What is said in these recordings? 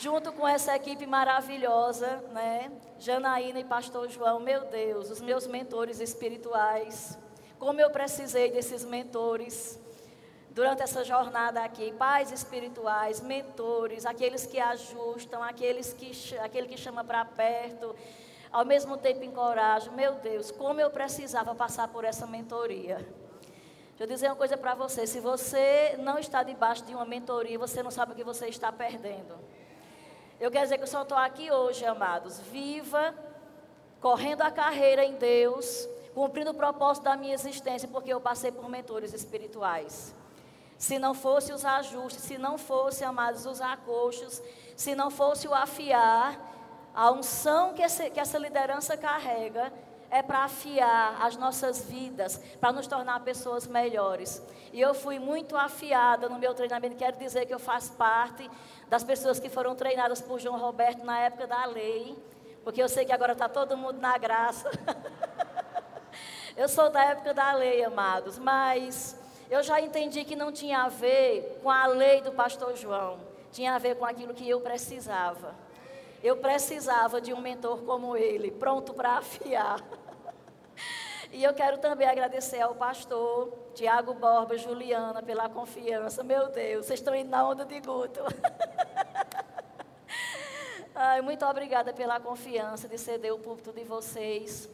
junto com essa equipe maravilhosa, né? Janaína e Pastor João, meu Deus, os meus mentores espirituais. Como eu precisei desses mentores durante essa jornada aqui, pais espirituais, mentores, aqueles que ajustam, aqueles que aquele que chama para perto, ao mesmo tempo encorajam. Meu Deus, como eu precisava passar por essa mentoria. Deixa eu dizer uma coisa para você, se você não está debaixo de uma mentoria, você não sabe o que você está perdendo. Eu quero dizer que eu só estou aqui hoje, amados, viva, correndo a carreira em Deus, cumprindo o propósito da minha existência, porque eu passei por mentores espirituais. Se não fosse os ajustes, se não fosse, amados, os acochos, se não fosse o afiar, a unção que, que essa liderança carrega é para afiar as nossas vidas, para nos tornar pessoas melhores. E eu fui muito afiada no meu treinamento, quero dizer que eu faço parte das pessoas que foram treinadas por João Roberto na época da lei, porque eu sei que agora está todo mundo na graça. eu sou da época da lei, amados, mas eu já entendi que não tinha a ver com a lei do pastor João, tinha a ver com aquilo que eu precisava. Eu precisava de um mentor como ele, pronto para afiar. E eu quero também agradecer ao pastor Tiago Borba, Juliana, pela confiança. Meu Deus, vocês estão indo na onda de Guto. Ai, muito obrigada pela confiança de ceder o púlpito de vocês.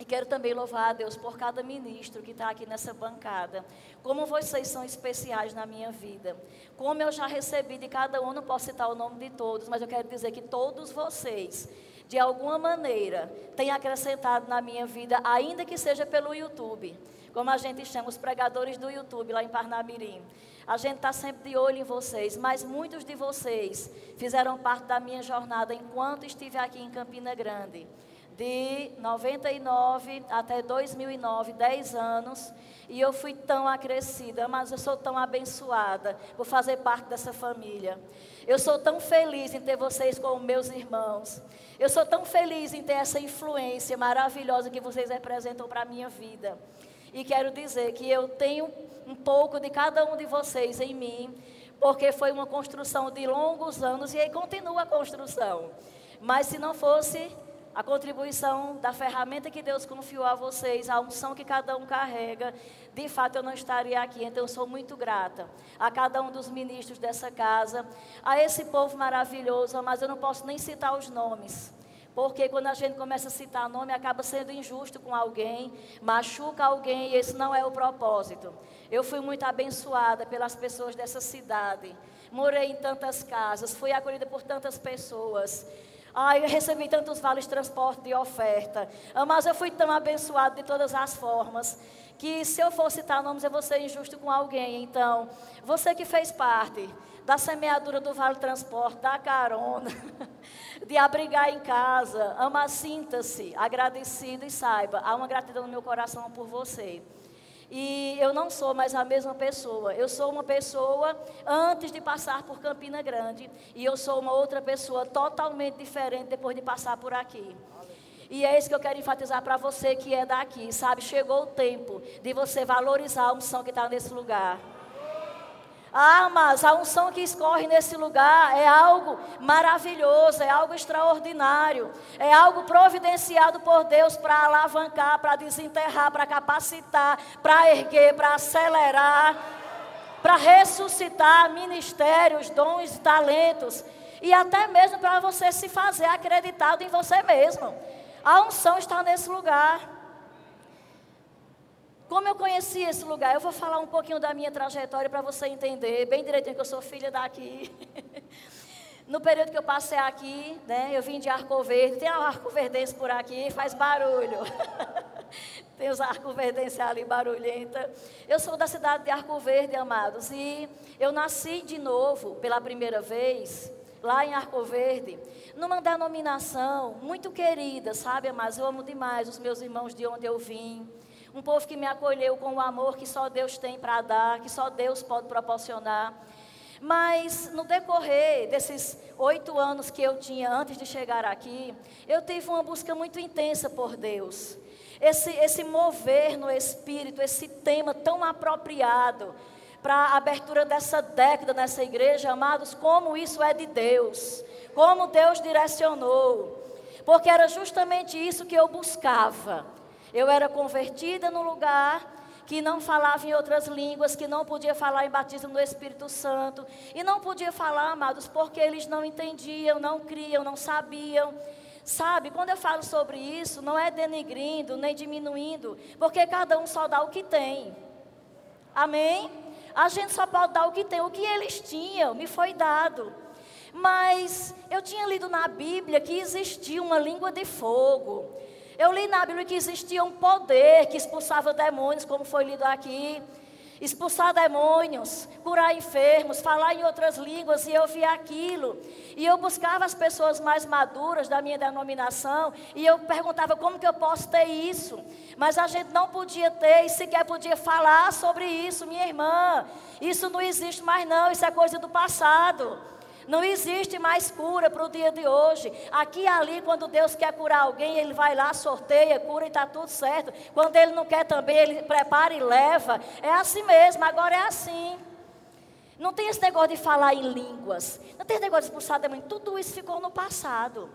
E quero também louvar a Deus por cada ministro que está aqui nessa bancada. Como vocês são especiais na minha vida. Como eu já recebi de cada um, não posso citar o nome de todos, mas eu quero dizer que todos vocês, de alguma maneira, têm acrescentado na minha vida, ainda que seja pelo YouTube. Como a gente chama os pregadores do YouTube lá em Parnamirim. A gente está sempre de olho em vocês, mas muitos de vocês fizeram parte da minha jornada enquanto estive aqui em Campina Grande de 99 até 2009, 10 anos, e eu fui tão acrescida, mas eu sou tão abençoada por fazer parte dessa família. Eu sou tão feliz em ter vocês como meus irmãos. Eu sou tão feliz em ter essa influência maravilhosa que vocês representam para a minha vida. E quero dizer que eu tenho um pouco de cada um de vocês em mim, porque foi uma construção de longos anos e aí continua a construção. Mas se não fosse a contribuição da ferramenta que Deus confiou a vocês, a unção que cada um carrega, de fato eu não estaria aqui. Então eu sou muito grata a cada um dos ministros dessa casa, a esse povo maravilhoso, mas eu não posso nem citar os nomes. Porque quando a gente começa a citar nome, acaba sendo injusto com alguém, machuca alguém, e esse não é o propósito. Eu fui muito abençoada pelas pessoas dessa cidade. Morei em tantas casas, fui acolhida por tantas pessoas. Ai, eu recebi tantos vales de transporte de oferta. Ah, mas eu fui tão abençoado de todas as formas. Que se eu for citar nomes, eu vou ser injusto com alguém. Então, você que fez parte da semeadura do Vale Transporte, da carona, de abrigar em casa, ama, sinta-se agradecido e saiba, há uma gratidão no meu coração por você. E eu não sou mais a mesma pessoa. Eu sou uma pessoa antes de passar por Campina Grande. E eu sou uma outra pessoa totalmente diferente depois de passar por aqui. E é isso que eu quero enfatizar para você que é daqui, sabe? Chegou o tempo de você valorizar a unção que está nesse lugar. Ah, mas a unção que escorre nesse lugar é algo maravilhoso, é algo extraordinário, é algo providenciado por Deus para alavancar, para desenterrar, para capacitar, para erguer, para acelerar, para ressuscitar ministérios, dons talentos, e até mesmo para você se fazer acreditado em você mesmo. A unção está nesse lugar. Como eu conheci esse lugar? Eu vou falar um pouquinho da minha trajetória para você entender bem direitinho que eu sou filha daqui. No período que eu passei aqui, né, eu vim de Arco Verde. Tem um arco verdense por aqui, faz barulho. Tem os arco verdenses ali, barulhenta. Eu sou da cidade de Arco Verde, amados. E eu nasci de novo, pela primeira vez, lá em Arco Verde, numa denominação muito querida, sabe, amados? Eu amo demais os meus irmãos de onde eu vim. Um povo que me acolheu com o amor que só Deus tem para dar, que só Deus pode proporcionar. Mas no decorrer desses oito anos que eu tinha antes de chegar aqui, eu tive uma busca muito intensa por Deus. Esse, esse mover no espírito, esse tema tão apropriado para a abertura dessa década nessa igreja, amados, como isso é de Deus como Deus direcionou. Porque era justamente isso que eu buscava. Eu era convertida no lugar que não falava em outras línguas, que não podia falar em batismo no Espírito Santo. E não podia falar, amados, porque eles não entendiam, não criam, não sabiam. Sabe, quando eu falo sobre isso, não é denegrindo, nem diminuindo, porque cada um só dá o que tem. Amém? A gente só pode dar o que tem, o que eles tinham, me foi dado. Mas eu tinha lido na Bíblia que existia uma língua de fogo. Eu li na Bíblia que existia um poder que expulsava demônios, como foi lido aqui expulsar demônios, curar enfermos, falar em outras línguas, e eu via aquilo. E eu buscava as pessoas mais maduras da minha denominação, e eu perguntava como que eu posso ter isso. Mas a gente não podia ter, e sequer podia falar sobre isso, minha irmã. Isso não existe mais não, isso é coisa do passado. Não existe mais cura para o dia de hoje. Aqui e ali, quando Deus quer curar alguém, Ele vai lá, sorteia, cura e está tudo certo. Quando Ele não quer também, Ele prepara e leva. É assim mesmo, agora é assim. Não tem esse negócio de falar em línguas. Não tem esse negócio de expulsar demônio. Tudo isso ficou no passado.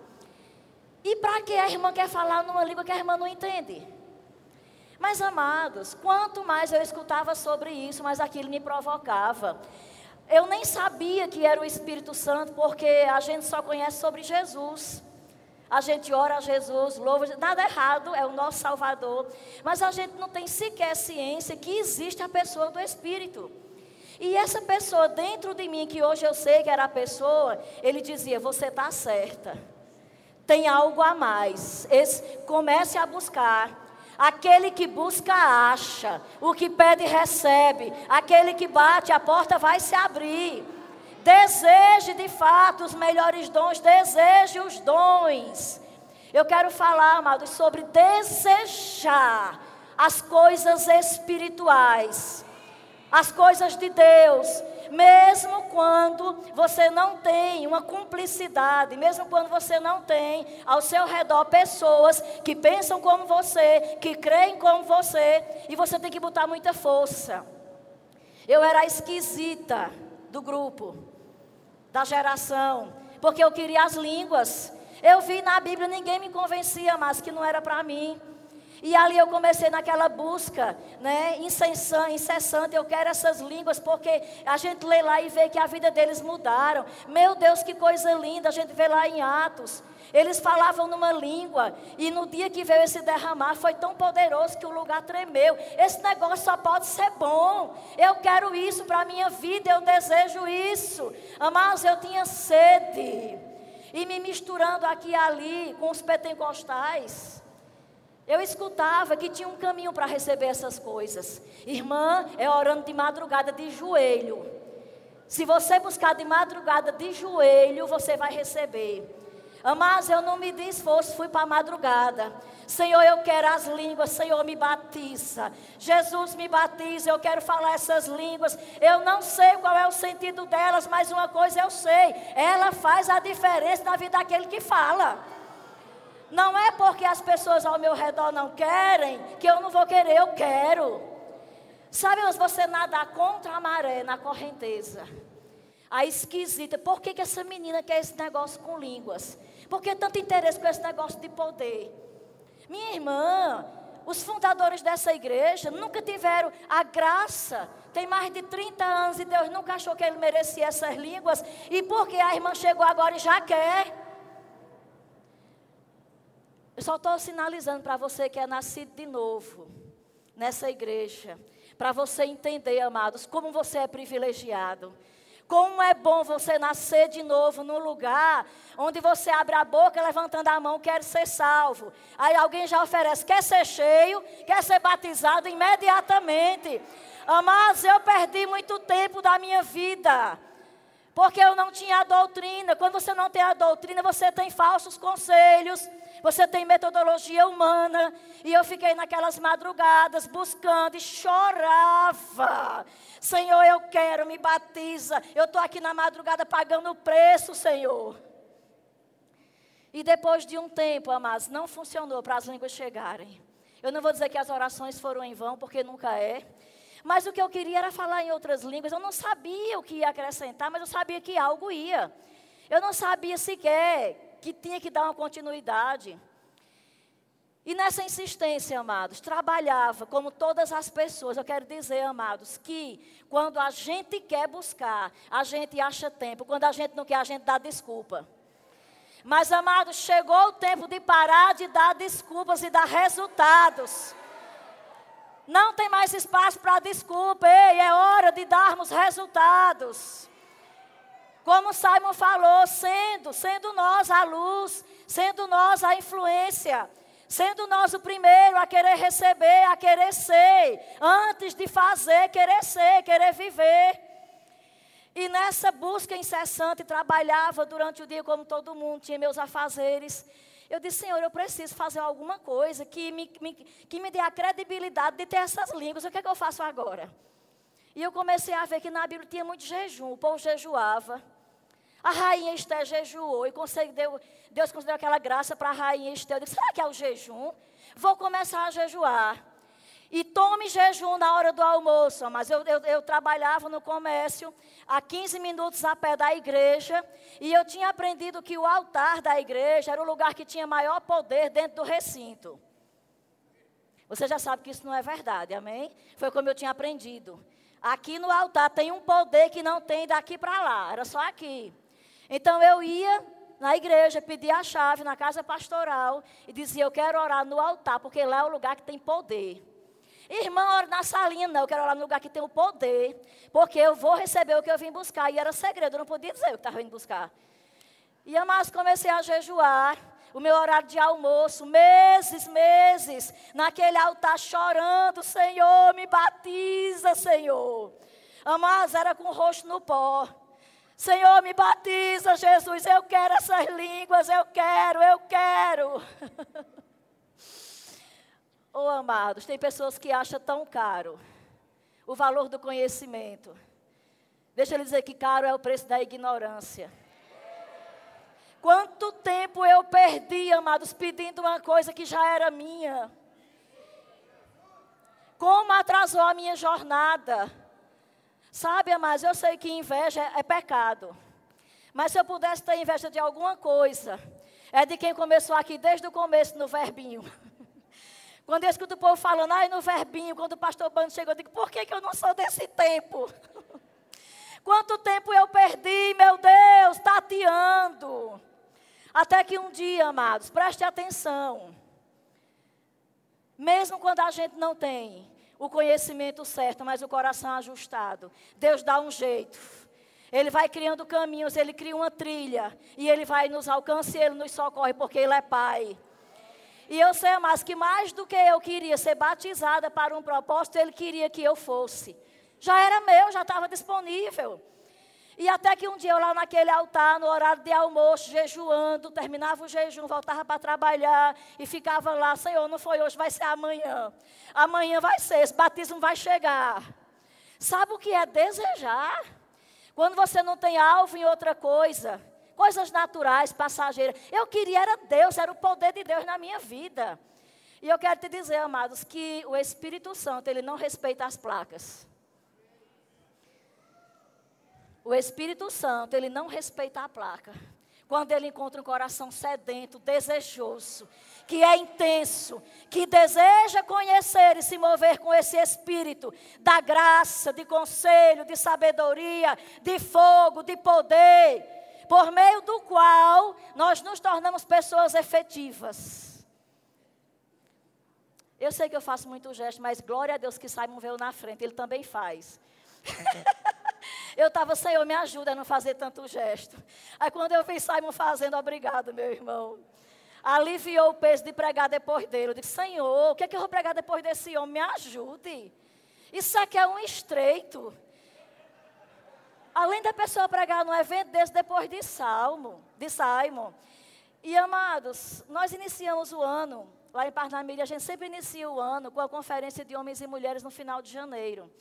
E para que a irmã quer falar numa língua que a irmã não entende? Mas, amados, quanto mais eu escutava sobre isso, mais aquilo me provocava. Eu nem sabia que era o Espírito Santo, porque a gente só conhece sobre Jesus. A gente ora a Jesus, louva, nada errado, é o nosso Salvador. Mas a gente não tem sequer ciência que existe a pessoa do Espírito. E essa pessoa dentro de mim, que hoje eu sei que era a pessoa, ele dizia: Você está certa. Tem algo a mais. Esse, comece a buscar. Aquele que busca, acha. O que pede, recebe. Aquele que bate, a porta vai se abrir. Deseje de fato os melhores dons, deseje os dons. Eu quero falar, amados, sobre desejar as coisas espirituais, as coisas de Deus mesmo quando você não tem uma cumplicidade, mesmo quando você não tem ao seu redor pessoas que pensam como você, que creem como você, e você tem que botar muita força. Eu era a esquisita do grupo, da geração, porque eu queria as línguas. Eu vi na Bíblia, ninguém me convencia mais que não era para mim. E ali eu comecei naquela busca, né, incessante, eu quero essas línguas, porque a gente lê lá e vê que a vida deles mudaram. Meu Deus, que coisa linda, a gente vê lá em Atos. Eles falavam numa língua, e no dia que veio esse derramar, foi tão poderoso que o lugar tremeu. Esse negócio só pode ser bom. Eu quero isso para a minha vida, eu desejo isso. Amados, eu tinha sede. E me misturando aqui e ali com os pentecostais. Eu escutava que tinha um caminho para receber essas coisas. Irmã, é orando de madrugada de joelho. Se você buscar de madrugada de joelho, você vai receber. Mas eu não me dei esforço, fui para a madrugada. Senhor, eu quero as línguas, Senhor, me batiza. Jesus me batiza, eu quero falar essas línguas. Eu não sei qual é o sentido delas, mas uma coisa eu sei: ela faz a diferença na vida daquele que fala. Não é porque as pessoas ao meu redor não querem que eu não vou querer, eu quero. Sabe, você nada contra a maré na correnteza. A esquisita, por que, que essa menina quer esse negócio com línguas? Por que tanto interesse com esse negócio de poder? Minha irmã, os fundadores dessa igreja nunca tiveram a graça. Tem mais de 30 anos e Deus nunca achou que ele merecia essas línguas. E porque a irmã chegou agora e já quer. Eu só estou sinalizando para você que é nascido de novo nessa igreja. Para você entender, amados, como você é privilegiado. Como é bom você nascer de novo num lugar onde você abre a boca levantando a mão, quer ser salvo. Aí alguém já oferece, quer ser cheio, quer ser batizado imediatamente. Amados, eu perdi muito tempo da minha vida. Porque eu não tinha a doutrina. Quando você não tem a doutrina, você tem falsos conselhos você tem metodologia humana. E eu fiquei naquelas madrugadas buscando e chorava. Senhor, eu quero, me batiza. Eu estou aqui na madrugada pagando o preço, Senhor. E depois de um tempo, amados, não funcionou para as línguas chegarem. Eu não vou dizer que as orações foram em vão, porque nunca é. Mas o que eu queria era falar em outras línguas. Eu não sabia o que ia acrescentar, mas eu sabia que algo ia. Eu não sabia sequer que tinha que dar uma continuidade. E nessa insistência, amados, trabalhava como todas as pessoas. Eu quero dizer, amados, que quando a gente quer buscar, a gente acha tempo. Quando a gente não quer, a gente dá desculpa. Mas, amados, chegou o tempo de parar de dar desculpas e dar resultados. Não tem mais espaço para desculpa. Ei, é hora de darmos resultados. Como Simon falou, sendo, sendo nós a luz, sendo nós a influência. Sendo nós o primeiro a querer receber, a querer ser, antes de fazer, querer ser, querer viver. E nessa busca incessante, trabalhava durante o dia como todo mundo, tinha meus afazeres. Eu disse, Senhor, eu preciso fazer alguma coisa que me, me, que me dê a credibilidade de ter essas línguas. O que é que eu faço agora? E eu comecei a ver que na Bíblia tinha muito jejum, o povo jejuava. A rainha Esther jejuou e concedeu, Deus concedeu aquela graça para a rainha Esther. Eu disse, será que é o jejum? Vou começar a jejuar. E tome jejum na hora do almoço. Mas eu, eu, eu, trabalhava no comércio, a 15 minutos a pé da igreja. E eu tinha aprendido que o altar da igreja era o lugar que tinha maior poder dentro do recinto. Você já sabe que isso não é verdade, amém? Foi como eu tinha aprendido. Aqui no altar tem um poder que não tem daqui para lá, era só aqui. Então eu ia na igreja, pedia a chave na casa pastoral e dizia: Eu quero orar no altar, porque lá é o lugar que tem poder. Irmã, ora na salinha, não, eu quero orar no lugar que tem o poder, porque eu vou receber o que eu vim buscar. E era segredo, eu não podia dizer o que estava vindo buscar. E mas comecei a jejuar, o meu horário de almoço, meses, meses, naquele altar chorando, Senhor, me batiza, Senhor. Mas era com o rosto no pó. Senhor, me batiza, Jesus. Eu quero essas línguas, eu quero, eu quero. oh, amados, tem pessoas que acham tão caro o valor do conhecimento. Deixa eu dizer que caro é o preço da ignorância. Quanto tempo eu perdi, amados, pedindo uma coisa que já era minha. Como atrasou a minha jornada. Sabe, amados, eu sei que inveja é, pecado. Mas se eu pudesse ter inveja de alguma coisa, é de quem começou aqui desde o começo no verbinho. Quando eu escuto o povo falando, ai, no verbinho, quando o pastor Bando chegou, eu digo, por que, que eu não sou desse tempo? Quanto tempo eu perdi, meu Deus, tateando. Até que um dia, amados, preste atenção. Mesmo quando a gente não tem o conhecimento certo, mas o coração ajustado. Deus dá um jeito. Ele vai criando caminhos, ele cria uma trilha. E ele vai nos alcançar e ele nos socorre, porque ele é Pai. E eu sei, mas que mais do que eu queria ser batizada para um propósito, ele queria que eu fosse. Já era meu, já estava disponível. E até que um dia eu lá naquele altar, no horário de almoço, jejuando, terminava o jejum, voltava para trabalhar e ficava lá, Senhor, não foi hoje, vai ser amanhã. Amanhã vai ser, esse batismo vai chegar. Sabe o que é desejar? Quando você não tem alvo em outra coisa, coisas naturais, passageiras. Eu queria era Deus, era o poder de Deus na minha vida. E eu quero te dizer, amados, que o Espírito Santo, ele não respeita as placas. O Espírito Santo, ele não respeita a placa. Quando ele encontra um coração sedento, desejoso, que é intenso, que deseja conhecer e se mover com esse espírito da graça, de conselho, de sabedoria, de fogo, de poder, por meio do qual nós nos tornamos pessoas efetivas. Eu sei que eu faço muito gesto, mas glória a Deus que Simon veio na frente, ele também faz. Eu estava, Senhor, me ajuda a não fazer tanto gesto. Aí quando eu vi Simon fazendo, obrigado, meu irmão. Aliviou o peso de pregar depois dele. Eu disse, Senhor, o que é que eu vou pregar depois desse homem? Me ajude. Isso aqui é um estreito. Além da pessoa pregar num evento desse depois de Salmo, de Simon. E amados, nós iniciamos o ano, lá em Parnamília, a gente sempre inicia o ano com a conferência de homens e mulheres no final de janeiro.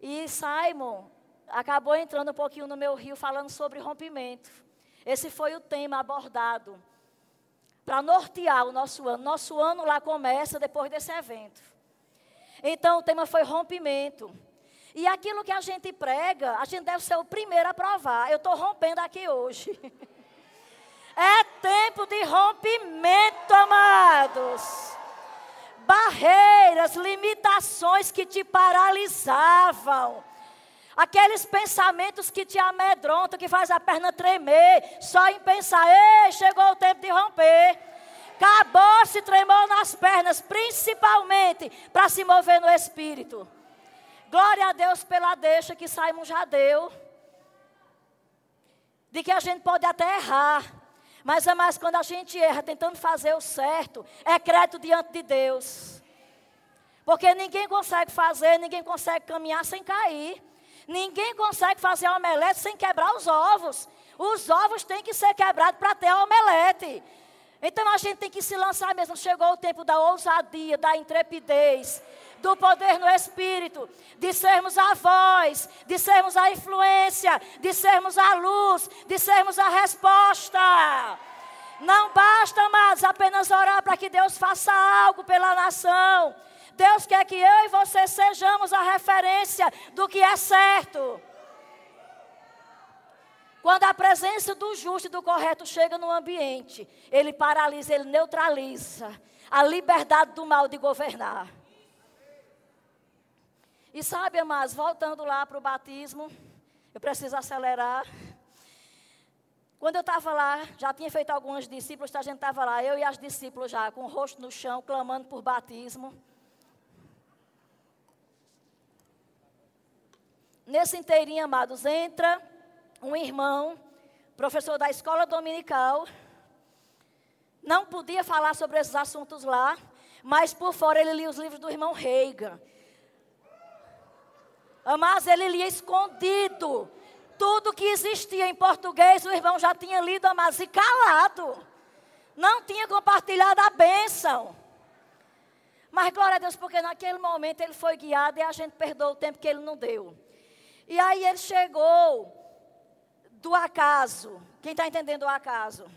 E Simon acabou entrando um pouquinho no meu rio falando sobre rompimento. Esse foi o tema abordado para nortear o nosso ano. Nosso ano lá começa depois desse evento. Então o tema foi rompimento. E aquilo que a gente prega, a gente deve ser o primeiro a provar. Eu estou rompendo aqui hoje. É tempo de rompimento, amados. Barreiras, limitações que te paralisavam. Aqueles pensamentos que te amedrontam, que faz a perna tremer, só em pensar, ei, chegou o tempo de romper. Acabou, se tremou nas pernas, principalmente para se mover no espírito. Glória a Deus pela deixa que Simon já deu. De que a gente pode até errar. Mas é mais quando a gente erra tentando fazer o certo, é crédito diante de Deus. Porque ninguém consegue fazer, ninguém consegue caminhar sem cair. Ninguém consegue fazer omelete sem quebrar os ovos. Os ovos têm que ser quebrados para ter omelete. Então a gente tem que se lançar mesmo. Chegou o tempo da ousadia, da intrepidez, do poder no Espírito, de sermos a voz, de sermos a influência, de sermos a luz, de sermos a resposta. Não basta, amados, apenas orar para que Deus faça algo pela nação. Deus quer que eu e você sejamos a referência do que é certo. Quando a presença do justo e do correto chega no ambiente, ele paralisa, ele neutraliza a liberdade do mal de governar. E sabe, amados, voltando lá para o batismo, eu preciso acelerar. Quando eu estava lá, já tinha feito alguns discípulos, a gente estava lá, eu e as discípulos já, com o rosto no chão, clamando por batismo. Nesse inteirinho, amados, entra um irmão, professor da escola dominical, não podia falar sobre esses assuntos lá, mas por fora ele lia os livros do irmão Reiga. Mas ele lia escondido. Tudo que existia em português, o irmão já tinha lido, mas e calado. Não tinha compartilhado a bênção. Mas glória a Deus, porque naquele momento ele foi guiado e a gente perdoou o tempo que ele não deu. E aí ele chegou do acaso. Quem está entendendo o acaso?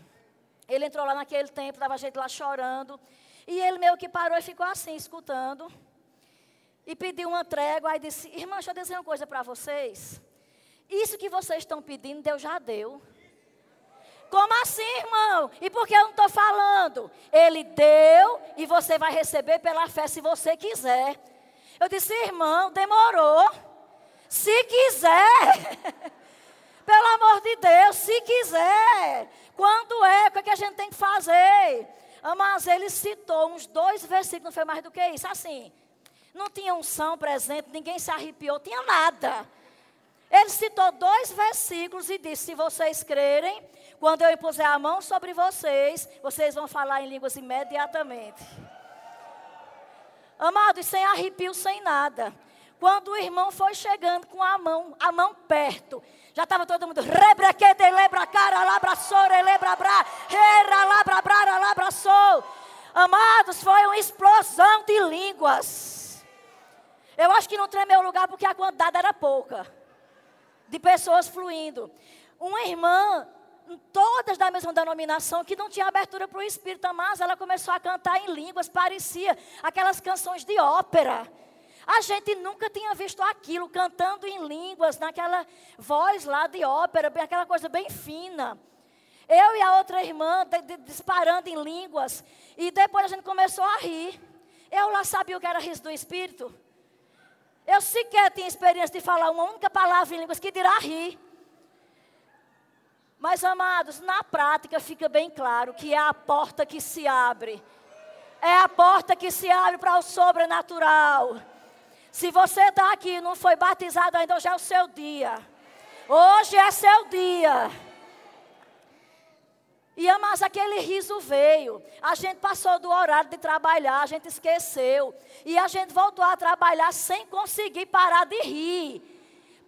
Ele entrou lá naquele tempo, estava gente lá chorando. E ele meio que parou e ficou assim, escutando. E pediu uma trégua. Aí disse: Irmã, deixa eu dizer uma coisa para vocês. Isso que vocês estão pedindo, Deus já deu. Como assim, irmão? E por que eu não estou falando? Ele deu e você vai receber pela fé se você quiser. Eu disse, irmão, demorou. Se quiser. Pelo amor de Deus, se quiser. Quando é? O que, é que a gente tem que fazer? Mas ele citou uns dois versículos, não foi mais do que isso. Assim, não tinha unção presente, ninguém se arrepiou, tinha nada. Ele citou dois versículos e disse: Se vocês crerem, quando eu impuser a mão sobre vocês, vocês vão falar em línguas imediatamente. Amado, e sem arrepio, sem nada. Quando o irmão foi chegando com a mão, a mão perto, já estava todo mundo. Lebra cara, lebra bra. Amados, foi uma explosão de línguas. Eu acho que não tremeu o lugar porque a quantidade era pouca. De pessoas fluindo. Uma irmã, todas da mesma denominação, que não tinha abertura para o Espírito, mas ela começou a cantar em línguas, parecia aquelas canções de ópera. A gente nunca tinha visto aquilo cantando em línguas, naquela voz lá de ópera, aquela coisa bem fina. Eu e a outra irmã de, de, disparando em línguas. E depois a gente começou a rir. Eu lá sabia o que era riso do Espírito. Eu sequer tinha experiência de falar uma única palavra em línguas que dirá rir. Mas, amados, na prática fica bem claro que é a porta que se abre. É a porta que se abre para o sobrenatural. Se você está aqui e não foi batizado ainda, hoje é o seu dia. Hoje é seu dia. E mas aquele riso veio. A gente passou do horário de trabalhar, a gente esqueceu. E a gente voltou a trabalhar sem conseguir parar de rir.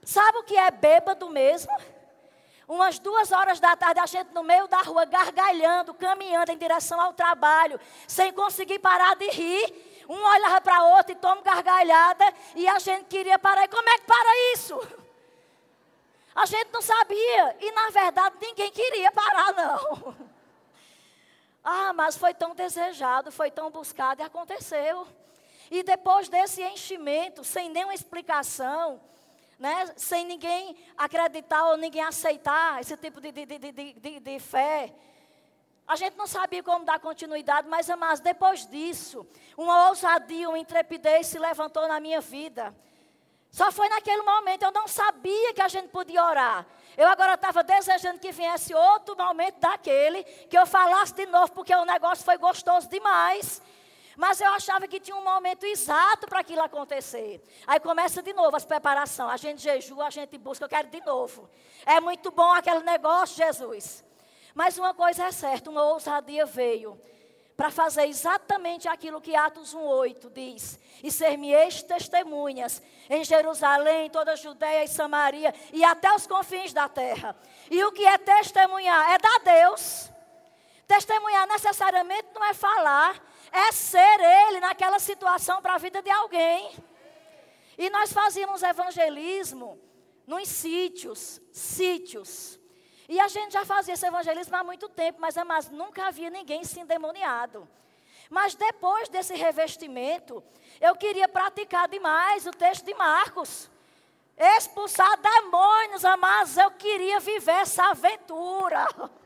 Sabe o que é bêbado mesmo? Umas duas horas da tarde, a gente no meio da rua, gargalhando, caminhando em direção ao trabalho, sem conseguir parar de rir. Um olhava para outro e toma gargalhada e a gente queria parar. E como é que para isso? A gente não sabia. E na verdade ninguém queria parar, não. Ah, mas foi tão desejado, foi tão buscado e aconteceu. E depois desse enchimento, sem nenhuma explicação, né, sem ninguém acreditar ou ninguém aceitar esse tipo de, de, de, de, de fé. A gente não sabia como dar continuidade, mas, amados, depois disso, uma ousadia, uma intrepidez se levantou na minha vida. Só foi naquele momento, eu não sabia que a gente podia orar. Eu agora estava desejando que viesse outro momento daquele, que eu falasse de novo, porque o negócio foi gostoso demais. Mas eu achava que tinha um momento exato para aquilo acontecer. Aí começa de novo as preparações. A gente jejua, a gente busca, eu quero de novo. É muito bom aquele negócio, Jesus. Mas uma coisa é certa, uma ousadia veio para fazer exatamente aquilo que Atos 1:8 diz: "E ser-me-eis testemunhas em Jerusalém, toda a Judéia e Samaria e até os confins da terra". E o que é testemunhar? É dar Deus. Testemunhar necessariamente não é falar, é ser ele naquela situação para a vida de alguém. E nós fazíamos evangelismo nos sítios, sítios. E a gente já fazia esse evangelismo há muito tempo, mas, mas nunca havia ninguém se endemoniado. Mas depois desse revestimento, eu queria praticar demais o texto de Marcos. Expulsar demônios, amados, eu queria viver essa aventura.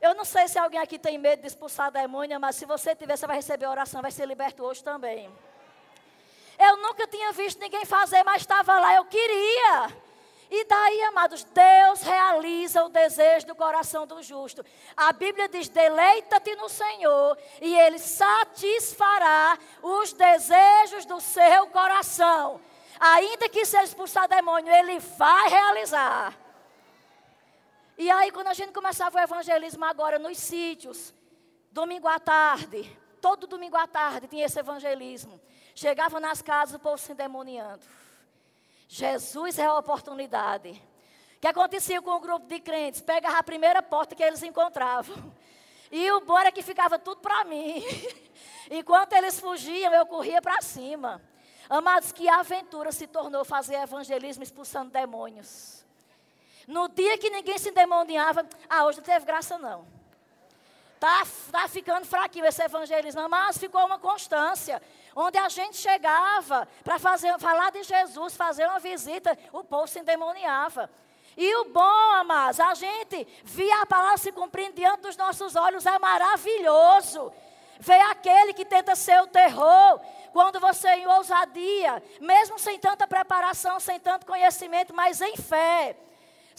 Eu não sei se alguém aqui tem medo de expulsar demônio, mas se você tiver, você vai receber oração, vai ser liberto hoje também. Eu nunca tinha visto ninguém fazer, mas estava lá, eu queria. E daí, amados, Deus realiza o desejo do coração do justo. A Bíblia diz: deleita-te no Senhor, e Ele satisfará os desejos do seu coração. Ainda que seja expulsar demônio, Ele vai realizar. E aí, quando a gente começava o evangelismo agora nos sítios, domingo à tarde, todo domingo à tarde tinha esse evangelismo. Chegava nas casas, o povo se endemoniando. Jesus é a oportunidade. O que acontecia com o grupo de crentes? Pegava a primeira porta que eles encontravam. E o bom era que ficava tudo para mim. Enquanto eles fugiam, eu corria para cima. Amados, que aventura se tornou fazer evangelismo expulsando demônios. No dia que ninguém se endemoniava, ah, hoje não teve graça não. Tá, tá ficando fraquinho esse evangelismo, mas ficou uma constância onde a gente chegava para falar de Jesus, fazer uma visita, o povo se endemoniava. E o bom, amados, a gente via a palavra se cumprindo diante dos nossos olhos, é maravilhoso. Ver aquele que tenta ser o terror, quando você em ousadia, mesmo sem tanta preparação, sem tanto conhecimento, mas em fé.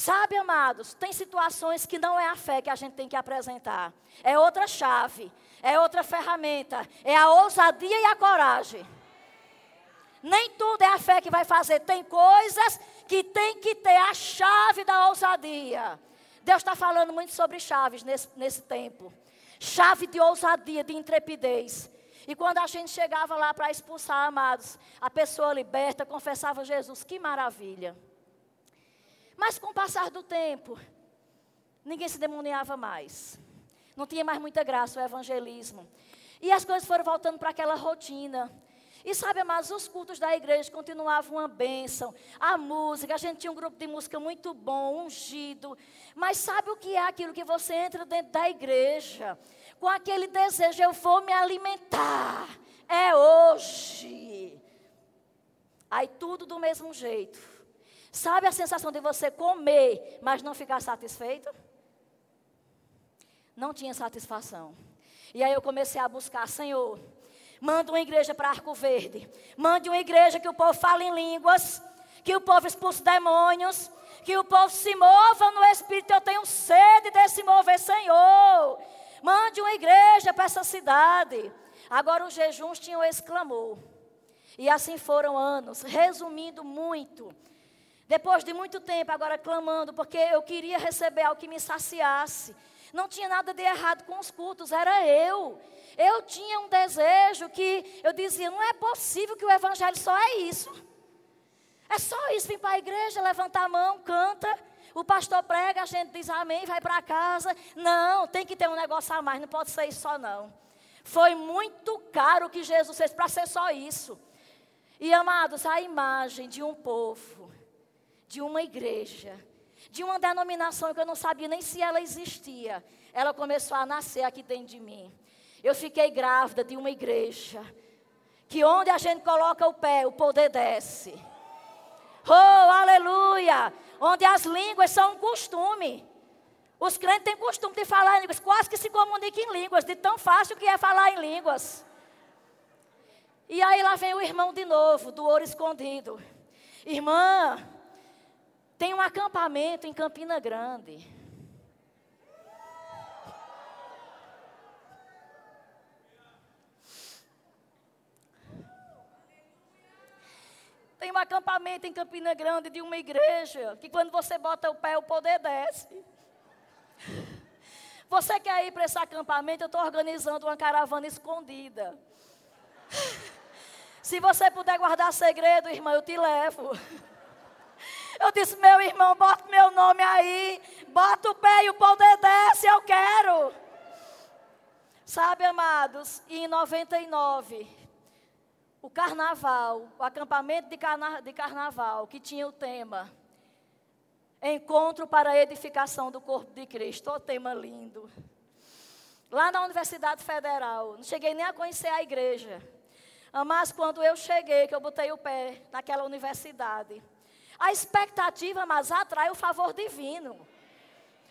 Sabe, amados, tem situações que não é a fé que a gente tem que apresentar, é outra chave é outra ferramenta. É a ousadia e a coragem. Nem tudo é a fé que vai fazer. Tem coisas que tem que ter a chave da ousadia. Deus está falando muito sobre chaves nesse, nesse tempo. Chave de ousadia, de intrepidez. E quando a gente chegava lá para expulsar, amados, a pessoa liberta, confessava Jesus, que maravilha. Mas com o passar do tempo, ninguém se demoniava mais. Não tinha mais muita graça o evangelismo. E as coisas foram voltando para aquela rotina. E sabe, mas os cultos da igreja continuavam uma bênção. A música, a gente tinha um grupo de música muito bom, ungido. Mas sabe o que é aquilo que você entra dentro da igreja? Com aquele desejo, eu vou me alimentar. É hoje. Aí tudo do mesmo jeito. Sabe a sensação de você comer, mas não ficar satisfeito? não tinha satisfação. E aí eu comecei a buscar, Senhor, manda uma igreja para Arco Verde. Mande uma igreja que o povo fale em línguas, que o povo expulse demônios, que o povo se mova no Espírito. Eu tenho sede desse mover, Senhor. Mande uma igreja para essa cidade. Agora os jejuns tinham esse clamor. E assim foram anos. Resumindo muito, depois de muito tempo, agora clamando, porque eu queria receber algo que me saciasse. Não tinha nada de errado com os cultos, era eu. Eu tinha um desejo que eu dizia: não é possível que o evangelho só é isso. É só isso, vir para a igreja, levantar a mão, canta. O pastor prega, a gente diz amém, vai para casa. Não, tem que ter um negócio a mais, não pode ser isso só não. Foi muito caro o que Jesus fez para ser só isso. E amados, a imagem de um povo, de uma igreja, de uma denominação que eu não sabia nem se ela existia. Ela começou a nascer aqui dentro de mim. Eu fiquei grávida de uma igreja que onde a gente coloca o pé, o poder desce. Oh, aleluia! Onde as línguas são um costume. Os crentes têm costume de falar em línguas, quase que se comunicam em línguas, de tão fácil que é falar em línguas. E aí lá vem o irmão de novo, do ouro escondido. Irmã, tem um acampamento em Campina Grande. Tem um acampamento em Campina Grande de uma igreja que quando você bota o pé, o poder desce. Você quer ir para esse acampamento? Eu estou organizando uma caravana escondida. Se você puder guardar segredo, irmão, eu te levo. Eu disse, meu irmão, bota meu nome aí, bota o pé e o poder desce, eu quero. Sabe, amados, em 99, o carnaval, o acampamento de, carna, de carnaval, que tinha o tema Encontro para a edificação do corpo de Cristo. O tema lindo. Lá na Universidade Federal, não cheguei nem a conhecer a igreja. Mas quando eu cheguei, que eu botei o pé naquela universidade, a expectativa, mas atrai o favor divino.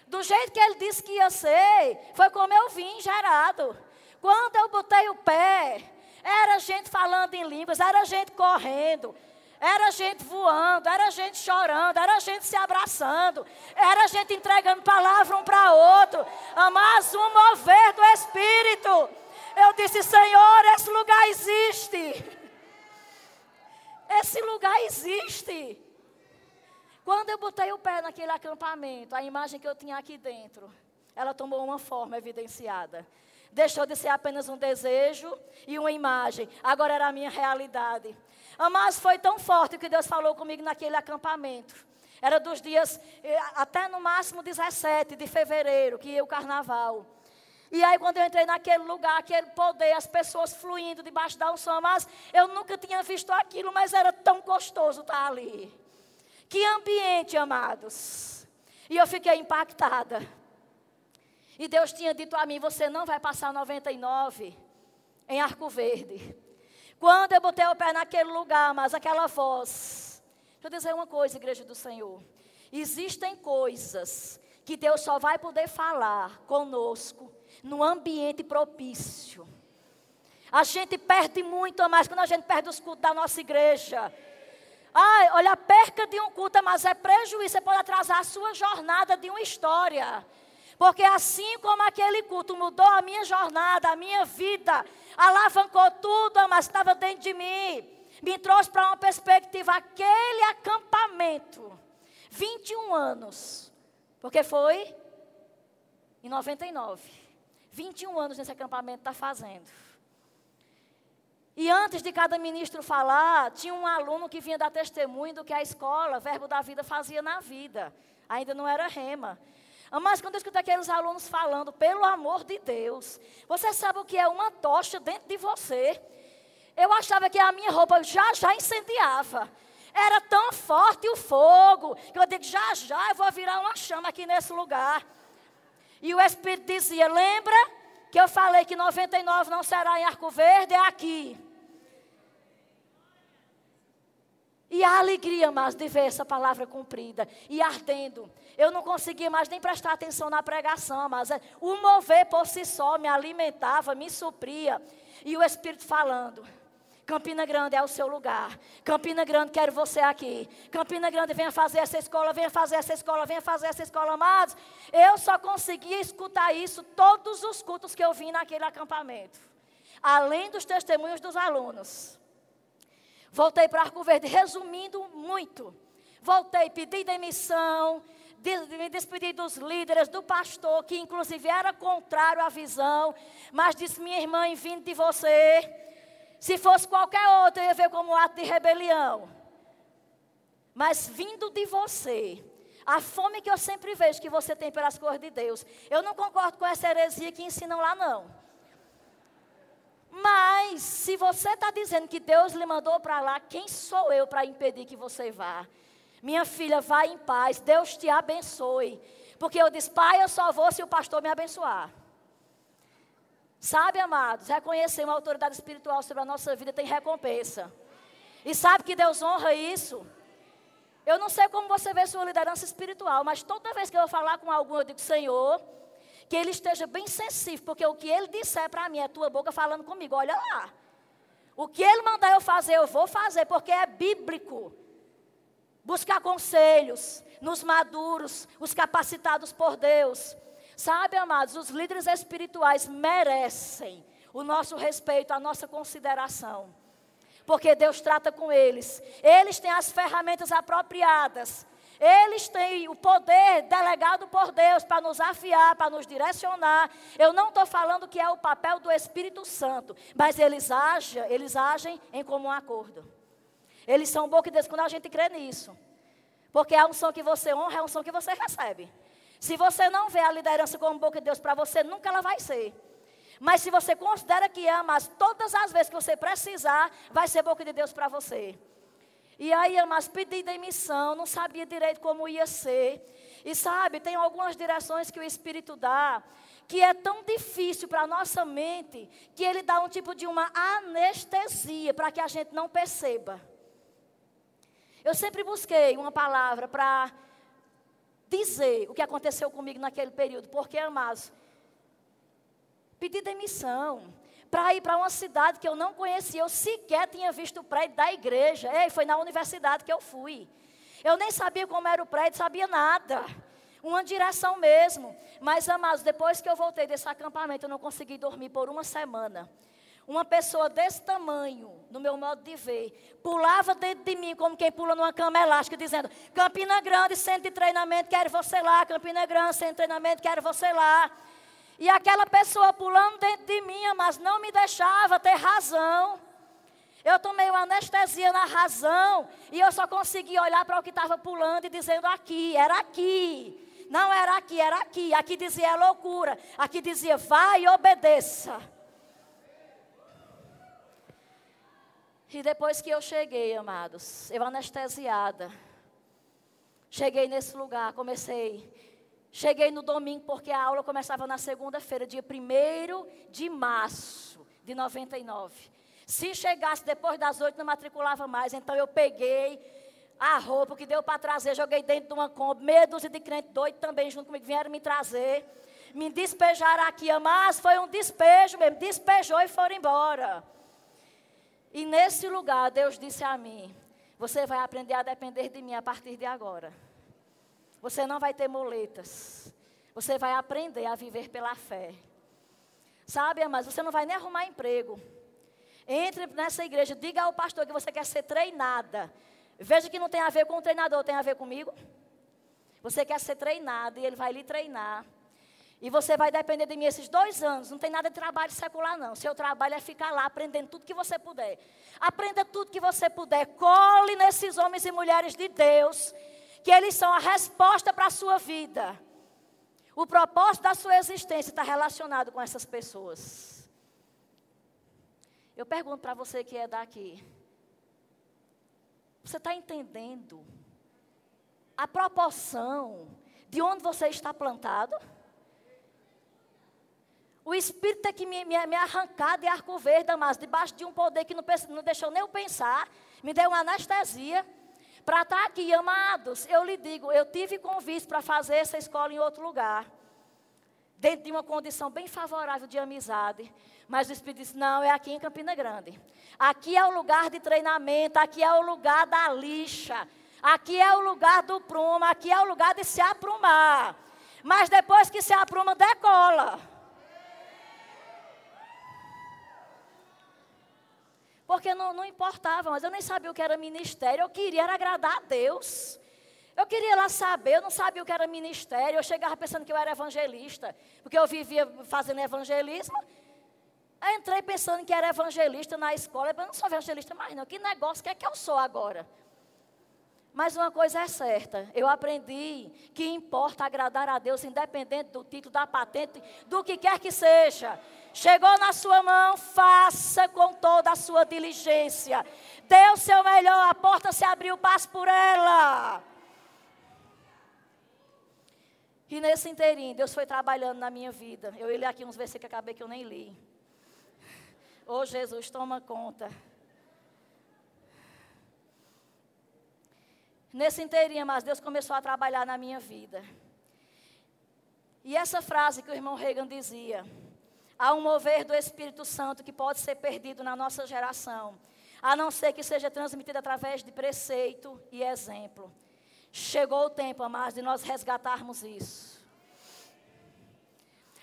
Do jeito que ele disse que ia ser, foi como eu vim gerado. Quando eu botei o pé, era gente falando em línguas, era gente correndo, era gente voando, era gente chorando, era gente se abraçando, era gente entregando palavra um para outro. Mas um mover do Espírito. Eu disse, Senhor, esse lugar existe. Esse lugar existe. Quando eu botei o pé naquele acampamento, a imagem que eu tinha aqui dentro, ela tomou uma forma evidenciada. Deixou de ser apenas um desejo e uma imagem. Agora era a minha realidade. Mas foi tão forte que Deus falou comigo naquele acampamento. Era dos dias, eh, até no máximo 17 de fevereiro, que ia o carnaval. E aí, quando eu entrei naquele lugar, aquele poder, as pessoas fluindo debaixo da unção, mas eu nunca tinha visto aquilo, mas era tão gostoso estar ali. Que ambiente, amados. E eu fiquei impactada. E Deus tinha dito a mim: você não vai passar 99 em Arco Verde. Quando eu botei o pé naquele lugar, mas aquela voz. Deixa eu dizer uma coisa, igreja do Senhor. Existem coisas que Deus só vai poder falar conosco no ambiente propício. A gente perde muito mais quando a gente perde os cultos da nossa igreja. Ai, olha, a perca de um culto, mas é prejuízo. Você pode atrasar a sua jornada de uma história. Porque assim como aquele culto mudou a minha jornada, a minha vida, alavancou tudo, mas estava dentro de mim, me trouxe para uma perspectiva, aquele acampamento, 21 anos, porque foi em 99. 21 anos nesse acampamento está fazendo. E antes de cada ministro falar, tinha um aluno que vinha dar testemunho do que a escola, Verbo da Vida, fazia na vida. Ainda não era rema. Mas quando eu escuto aqueles alunos falando, pelo amor de Deus, você sabe o que é uma tocha dentro de você? Eu achava que a minha roupa já já incendiava. Era tão forte o fogo, que eu digo, já já eu vou virar uma chama aqui nesse lugar. E o Espírito dizia, lembra que eu falei que 99 não será em Arco Verde, é aqui. E a alegria, mas de ver essa palavra cumprida e ardendo. Eu não conseguia mais nem prestar atenção na pregação, mas é, o mover por si só me alimentava, me supria. E o Espírito falando. Campina Grande é o seu lugar. Campina Grande, quero você aqui. Campina Grande, venha fazer essa escola, venha fazer essa escola, venha fazer essa escola. Amados, eu só conseguia escutar isso todos os cultos que eu vim naquele acampamento. Além dos testemunhos dos alunos. Voltei para Arco Verde, resumindo muito. Voltei, pedi demissão, me despedi dos líderes, do pastor, que inclusive era contrário à visão, mas disse: minha irmã, vindo de você, se fosse qualquer outro, eu ia ver como um ato de rebelião. Mas vindo de você, a fome que eu sempre vejo que você tem pelas coisas de Deus, eu não concordo com essa heresia que ensinam lá, não. Mas, se você está dizendo que Deus lhe mandou para lá, quem sou eu para impedir que você vá? Minha filha, vá em paz, Deus te abençoe. Porque eu disse, pai, eu só vou se o pastor me abençoar. Sabe, amados, reconhecer uma autoridade espiritual sobre a nossa vida tem recompensa. E sabe que Deus honra isso? Eu não sei como você vê sua liderança espiritual, mas toda vez que eu falar com algum, eu digo, Senhor, que ele esteja bem sensível, porque o que ele disser para mim é tua boca falando comigo. Olha lá. O que ele mandar eu fazer, eu vou fazer, porque é bíblico. Buscar conselhos nos maduros, os capacitados por Deus. Sabe, amados, os líderes espirituais merecem o nosso respeito, a nossa consideração. Porque Deus trata com eles. Eles têm as ferramentas apropriadas. Eles têm o poder delegado por Deus para nos afiar, para nos direcionar. Eu não estou falando que é o papel do Espírito Santo, mas eles agem, eles agem em comum acordo. Eles são boca de Deus quando a gente crê nisso. Porque a unção que você honra é a unção que você recebe. Se você não vê a liderança como boca de Deus para você, nunca ela vai ser. Mas se você considera que ama, todas as vezes que você precisar, vai ser boca de Deus para você. E aí, mas pedi demissão, não sabia direito como ia ser. E sabe, tem algumas direções que o Espírito dá, que é tão difícil para a nossa mente, que ele dá um tipo de uma anestesia para que a gente não perceba. Eu sempre busquei uma palavra para dizer o que aconteceu comigo naquele período, porque, amados, pedi demissão, para ir para uma cidade que eu não conhecia. Eu sequer tinha visto o prédio da igreja. Ei, foi na universidade que eu fui. Eu nem sabia como era o prédio, sabia nada. Uma direção mesmo. Mas, amados, depois que eu voltei desse acampamento, eu não consegui dormir por uma semana. Uma pessoa desse tamanho, no meu modo de ver, pulava dentro de mim como quem pula numa cama elástica, dizendo: Campina Grande, centro de treinamento, quero você lá. Campina Grande, centro de treinamento, quero você lá. E aquela pessoa pulando dentro de mim, mas não me deixava ter razão. Eu tomei uma anestesia na razão e eu só consegui olhar para o que estava pulando e dizendo aqui, era aqui. Não era aqui, era aqui. Aqui dizia loucura. Aqui dizia vai e obedeça. E depois que eu cheguei, amados, eu anestesiada, cheguei nesse lugar, comecei Cheguei no domingo porque a aula começava na segunda-feira, dia 1 de março de 99. Se chegasse depois das oito, não matriculava mais. Então eu peguei a roupa que deu para trazer, joguei dentro de uma Kombi. Meia dúzia de crentes doidos também junto comigo vieram me trazer. Me despejaram aqui, mas foi um despejo mesmo. Despejou e foram embora. E nesse lugar, Deus disse a mim: Você vai aprender a depender de mim a partir de agora. Você não vai ter muletas. Você vai aprender a viver pela fé. Sabe, mas você não vai nem arrumar emprego. Entre nessa igreja, diga ao pastor que você quer ser treinada. Veja que não tem a ver com o treinador, tem a ver comigo. Você quer ser treinado e ele vai lhe treinar. E você vai depender de mim esses dois anos. Não tem nada de trabalho secular, não. Seu trabalho é ficar lá aprendendo tudo que você puder. Aprenda tudo que você puder. Cole nesses homens e mulheres de Deus que eles são a resposta para a sua vida. O propósito da sua existência está relacionado com essas pessoas. Eu pergunto para você que é daqui. Você está entendendo a proporção de onde você está plantado? O Espírito tem que me, me, me arrancar de arco verde, mas debaixo de um poder que não, não deixou nem eu pensar, me deu uma anestesia. Para estar tá aqui, amados, eu lhe digo, eu tive convite para fazer essa escola em outro lugar. Dentro de uma condição bem favorável de amizade. Mas o Espírito disse: não, é aqui em Campina Grande. Aqui é o lugar de treinamento, aqui é o lugar da lixa, aqui é o lugar do prumo, aqui é o lugar de se aprumar. Mas depois que se apruma, decola. Porque não, não importava, mas eu nem sabia o que era ministério. Eu queria agradar a Deus. Eu queria lá saber, eu não sabia o que era ministério. Eu chegava pensando que eu era evangelista, porque eu vivia fazendo evangelismo. Eu entrei pensando que era evangelista na escola. Eu não sou evangelista mais, não. Que negócio, que é que eu sou agora? Mas uma coisa é certa, eu aprendi que importa agradar a Deus, independente do título, da patente, do que quer que seja. Chegou na sua mão, faça com toda a sua diligência. Dê o seu melhor, a porta se abriu, passe por ela. E nesse inteirinho, Deus foi trabalhando na minha vida. Eu li aqui uns versículos que acabei que eu nem li. Ô oh, Jesus, toma conta. Nesse inteirinho, mas Deus começou a trabalhar na minha vida. E essa frase que o irmão Reagan dizia: há um mover do Espírito Santo que pode ser perdido na nossa geração, a não ser que seja transmitido através de preceito e exemplo. Chegou o tempo, amados, de nós resgatarmos isso.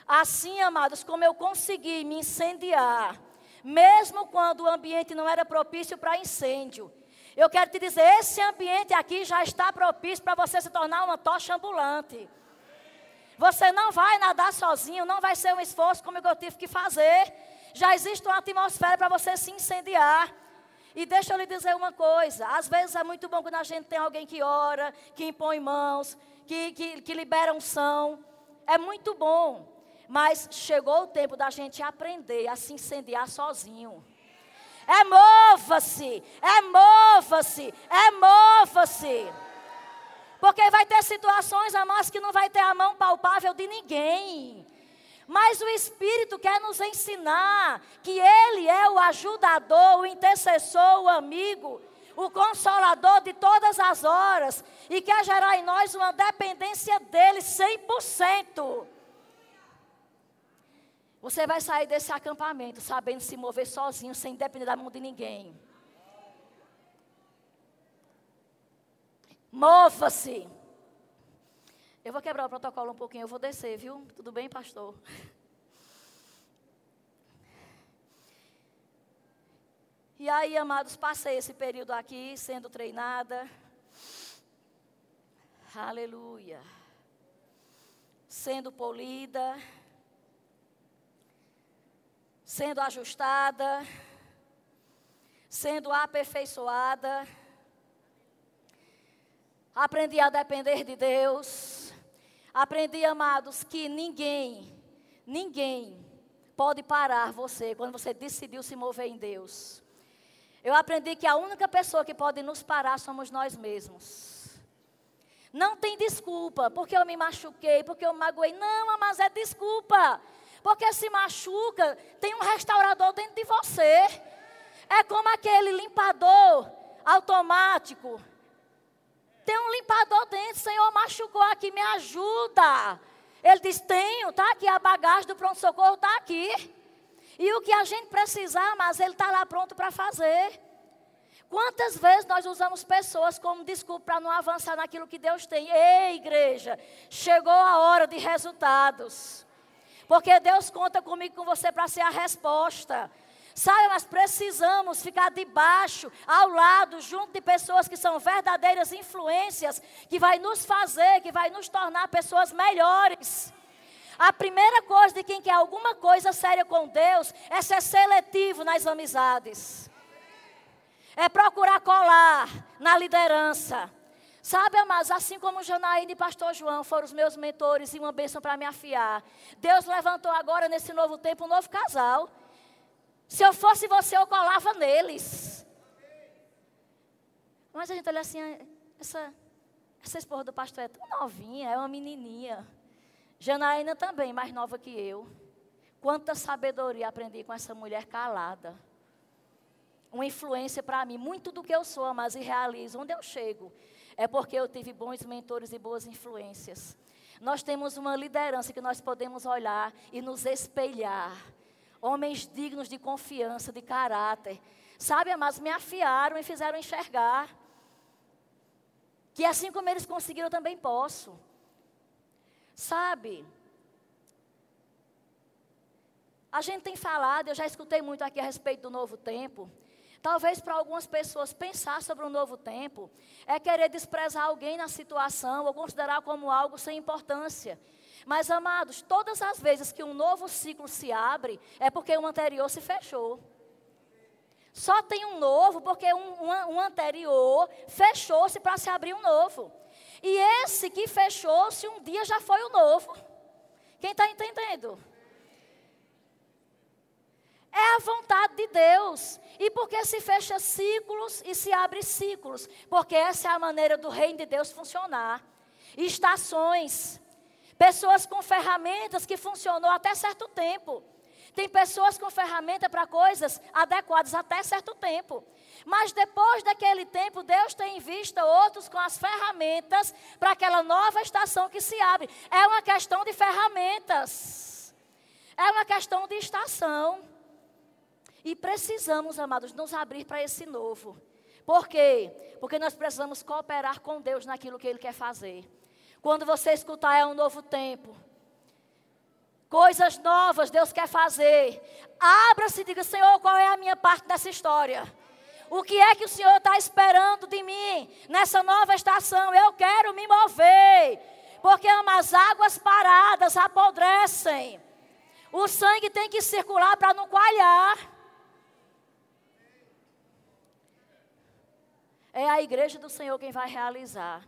Assim, amados, como eu consegui me incendiar, mesmo quando o ambiente não era propício para incêndio, eu quero te dizer, esse ambiente aqui já está propício para você se tornar uma tocha ambulante. Você não vai nadar sozinho, não vai ser um esforço como eu tive que fazer. Já existe uma atmosfera para você se incendiar. E deixa eu lhe dizer uma coisa: às vezes é muito bom quando a gente tem alguém que ora, que impõe mãos, que, que, que libera unção. É muito bom. Mas chegou o tempo da gente aprender a se incendiar sozinho. É mova-se, é mova-se, é mova-se. Porque vai ter situações, amados, que não vai ter a mão palpável de ninguém. Mas o Espírito quer nos ensinar que Ele é o ajudador, o intercessor, o amigo, o consolador de todas as horas. E quer gerar em nós uma dependência dEle 100%. Você vai sair desse acampamento sabendo se mover sozinho, sem depender da mão de ninguém. Mova-se. Eu vou quebrar o protocolo um pouquinho, eu vou descer, viu? Tudo bem, pastor? E aí, amados, passei esse período aqui sendo treinada. Aleluia. Sendo polida. Sendo ajustada. Sendo aperfeiçoada Aprendi a depender de Deus. Aprendi, amados, que ninguém, ninguém pode parar você quando você decidiu se mover em Deus. Eu aprendi que a única pessoa que pode nos parar somos nós mesmos. Não tem desculpa, porque eu me machuquei, porque eu magoei. Não, mas é desculpa. Porque se machuca, tem um restaurador dentro de você. É como aquele limpador automático tem um limpador dentro, Senhor, machucou aqui, me ajuda. Ele diz: Tenho, tá aqui a bagagem do pronto-socorro, está aqui. E o que a gente precisar, mas Ele está lá pronto para fazer. Quantas vezes nós usamos pessoas como desculpa para não avançar naquilo que Deus tem? Ei, igreja, chegou a hora de resultados. Porque Deus conta comigo com você para ser a resposta. Sabe, nós precisamos ficar debaixo, ao lado, junto de pessoas que são verdadeiras influências, que vai nos fazer, que vai nos tornar pessoas melhores. A primeira coisa de quem quer alguma coisa séria com Deus é ser seletivo nas amizades. É procurar colar na liderança. Sabe, amados, assim como Janaína e Pastor João foram os meus mentores e uma bênção para me afiar. Deus levantou agora, nesse novo tempo, um novo casal. Se eu fosse você, eu colava neles. Mas a gente olha assim, essa, essa esposa do pastor é tão novinha, é uma menininha. Janaína também, mais nova que eu. Quanta sabedoria aprendi com essa mulher calada. Uma influência para mim, muito do que eu sou, mas e realizo. Onde eu chego é porque eu tive bons mentores e boas influências. Nós temos uma liderança que nós podemos olhar e nos espelhar homens dignos de confiança, de caráter. Sabe, amados, me afiaram e fizeram enxergar. Que assim como eles conseguiram, eu também posso. Sabe? A gente tem falado, eu já escutei muito aqui a respeito do novo tempo. Talvez para algumas pessoas pensar sobre um novo tempo é querer desprezar alguém na situação ou considerar como algo sem importância. Mas, amados, todas as vezes que um novo ciclo se abre, é porque o anterior se fechou. Só tem um novo porque um, um, um anterior fechou-se para se abrir um novo. E esse que fechou-se um dia já foi o novo. Quem está entendendo? É a vontade de Deus. E porque se fecha ciclos e se abre ciclos? Porque essa é a maneira do reino de Deus funcionar. Estações. Pessoas com ferramentas que funcionou até certo tempo. Tem pessoas com ferramenta para coisas adequadas até certo tempo. Mas depois daquele tempo, Deus tem em vista outros com as ferramentas para aquela nova estação que se abre. É uma questão de ferramentas. É uma questão de estação. E precisamos, amados, nos abrir para esse novo. Por quê? Porque nós precisamos cooperar com Deus naquilo que Ele quer fazer. Quando você escutar é um novo tempo. Coisas novas Deus quer fazer. Abra-se e diga, Senhor, qual é a minha parte dessa história? O que é que o Senhor está esperando de mim nessa nova estação? Eu quero me mover. Porque as águas paradas apodrecem. O sangue tem que circular para não coalhar. É a igreja do Senhor quem vai realizar.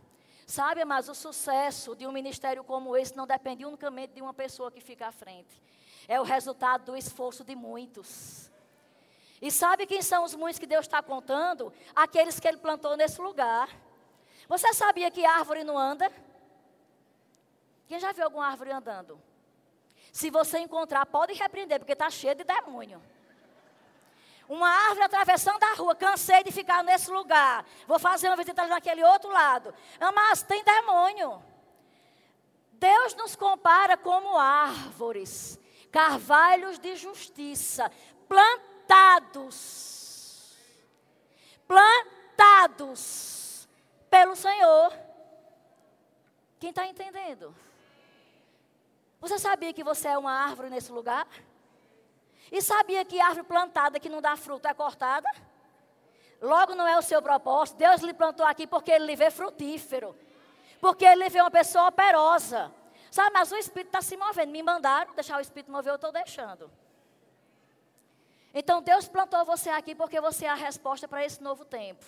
Sabe, mas o sucesso de um ministério como esse não depende unicamente de uma pessoa que fica à frente. É o resultado do esforço de muitos. E sabe quem são os muitos que Deus está contando? Aqueles que Ele plantou nesse lugar. Você sabia que árvore não anda? Quem já viu alguma árvore andando? Se você encontrar, pode repreender, porque está cheio de demônio uma árvore atravessando a rua, cansei de ficar nesse lugar. Vou fazer uma visita naquele outro lado. Mas tem demônio. Deus nos compara como árvores, carvalhos de justiça, plantados. Plantados pelo Senhor. Quem está entendendo? Você sabia que você é uma árvore nesse lugar? E sabia que árvore plantada que não dá fruto é cortada? Logo não é o seu propósito. Deus lhe plantou aqui porque ele lhe vê frutífero. Porque ele lhe vê uma pessoa operosa. Sabe, mas o Espírito está se movendo. Me mandaram deixar o Espírito mover, eu estou deixando. Então Deus plantou você aqui porque você é a resposta para esse novo tempo.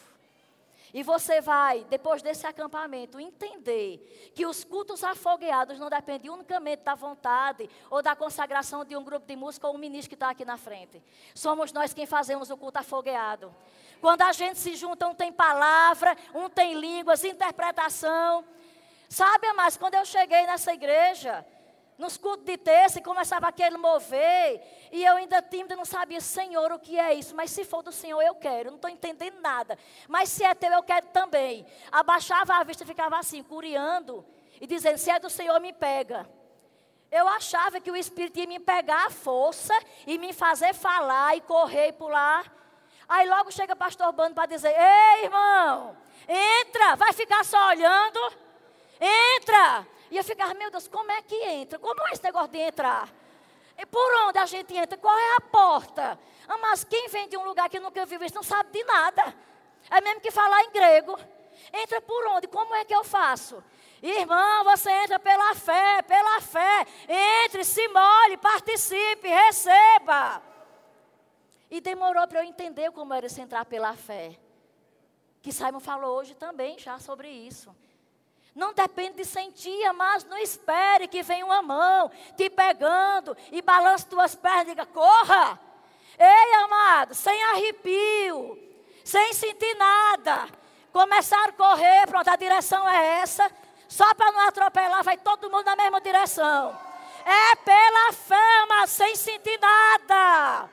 E você vai, depois desse acampamento, entender que os cultos afogueados não dependem unicamente da vontade ou da consagração de um grupo de música ou um ministro que está aqui na frente. Somos nós quem fazemos o culto afogueado. Quando a gente se junta, um tem palavra, um tem línguas, interpretação. Sabe, mas quando eu cheguei nessa igreja, nos cultos de terça e começava aquele mover. E eu ainda tímida não sabia, Senhor, o que é isso? Mas se for do Senhor, eu quero. não estou entendendo nada. Mas se é teu, eu quero também. Abaixava a vista e ficava assim, curiando. E dizendo, se é do Senhor, me pega. Eu achava que o Espírito ia me pegar a força e me fazer falar e correr e pular. Aí logo chega o pastor Bando para dizer, ei irmão, entra, vai ficar só olhando. Entra, eu ficava, meu Deus, como é que entra? Como é esse negócio de entrar? E por onde a gente entra? Qual é a porta? Ah, mas quem vem de um lugar que nunca viu isso não sabe de nada. É mesmo que falar em grego. Entra por onde? Como é que eu faço? Irmão, você entra pela fé, pela fé. Entre, se molhe, participe, receba. E demorou para eu entender como era esse entrar pela fé. Que Simon falou hoje também já sobre isso. Não depende de sentir, mas não espere que venha uma mão te pegando e balance tuas pernas e diga, corra. Ei, amado, sem arrepio, sem sentir nada. Começar a correr, pronto, a direção é essa. Só para não atropelar, vai todo mundo na mesma direção. É pela fé, mas sem sentir nada.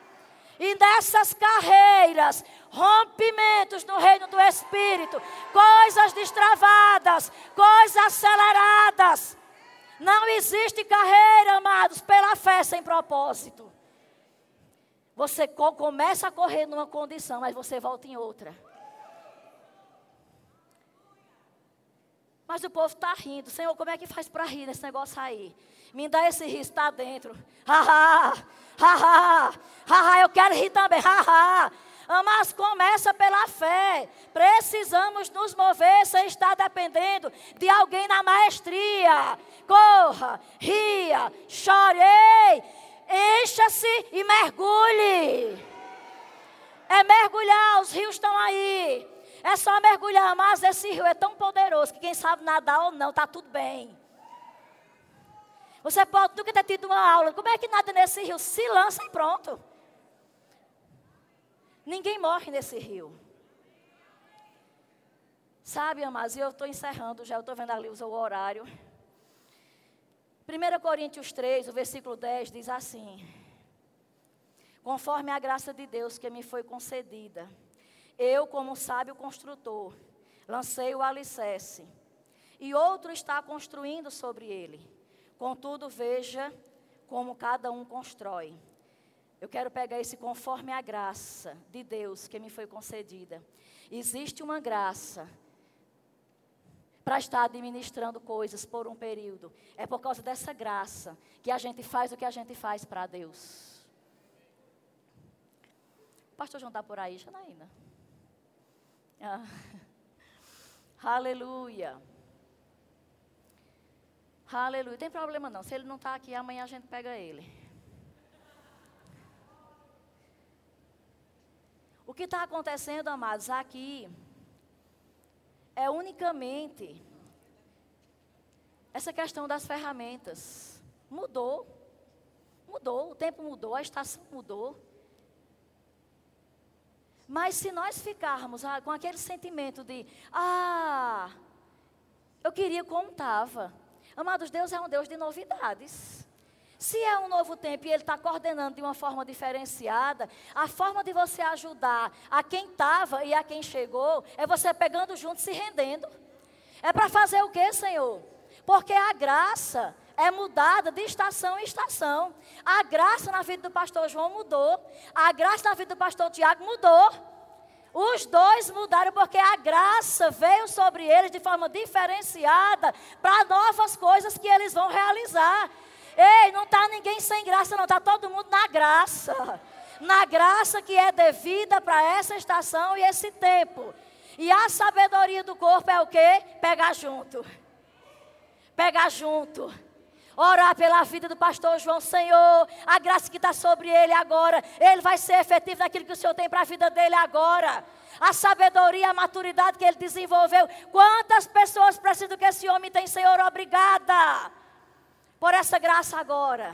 E nessas carreiras, rompimentos no reino do Espírito, coisas destravadas, coisas aceleradas. Não existe carreira, amados, pela fé sem propósito. Você começa a correr numa condição, mas você volta em outra. Mas o povo está rindo. Senhor, como é que faz para rir nesse negócio aí? Me dá esse riso, está dentro. Haha, eu quero rir também. Haha. Mas começa pela fé. Precisamos nos mover sem estar dependendo de alguém na maestria. Corra, ria, chorei, encha-se e mergulhe. É mergulhar, os rios estão aí. É só mergulhar, mas esse rio é tão poderoso que quem sabe nadar ou não, está tudo bem. Você pode nunca ter tido uma aula. Como é que nada nesse rio? Se lança e pronto. Ninguém morre nesse rio. Sabe, amados, eu estou encerrando já, eu estou vendo ali o horário. 1 Coríntios 3, o versículo 10 diz assim: conforme a graça de Deus que me foi concedida. Eu, como sábio construtor, lancei o alicerce, e outro está construindo sobre ele. Contudo, veja como cada um constrói. Eu quero pegar esse conforme a graça de Deus que me foi concedida. Existe uma graça para estar administrando coisas por um período. É por causa dessa graça que a gente faz o que a gente faz para Deus. O pastor João está por aí, Janaína? Ah. Aleluia. Aleluia. Tem problema não. Se ele não está aqui, amanhã a gente pega ele. O que está acontecendo, amados, aqui é unicamente essa questão das ferramentas. Mudou. Mudou, o tempo mudou, a estação mudou. Mas se nós ficarmos ah, com aquele sentimento de, ah, eu queria como estava. Amados, Deus é um Deus de novidades. Se é um novo tempo e Ele está coordenando de uma forma diferenciada, a forma de você ajudar a quem estava e a quem chegou é você pegando junto e se rendendo. É para fazer o que, Senhor? Porque a graça é mudada de estação em estação. A graça na vida do pastor João mudou. A graça na vida do pastor Tiago mudou. Os dois mudaram porque a graça veio sobre eles de forma diferenciada para novas coisas que eles vão realizar. Ei, não está ninguém sem graça, não, está todo mundo na graça. Na graça que é devida para essa estação e esse tempo. E a sabedoria do corpo é o quê? Pegar junto. Pegar junto. Orar pela vida do pastor João, Senhor, a graça que está sobre ele agora, ele vai ser efetivo naquilo que o Senhor tem para a vida dele agora a sabedoria, a maturidade que ele desenvolveu. Quantas pessoas precisam que esse homem tem, Senhor? Obrigada por essa graça agora.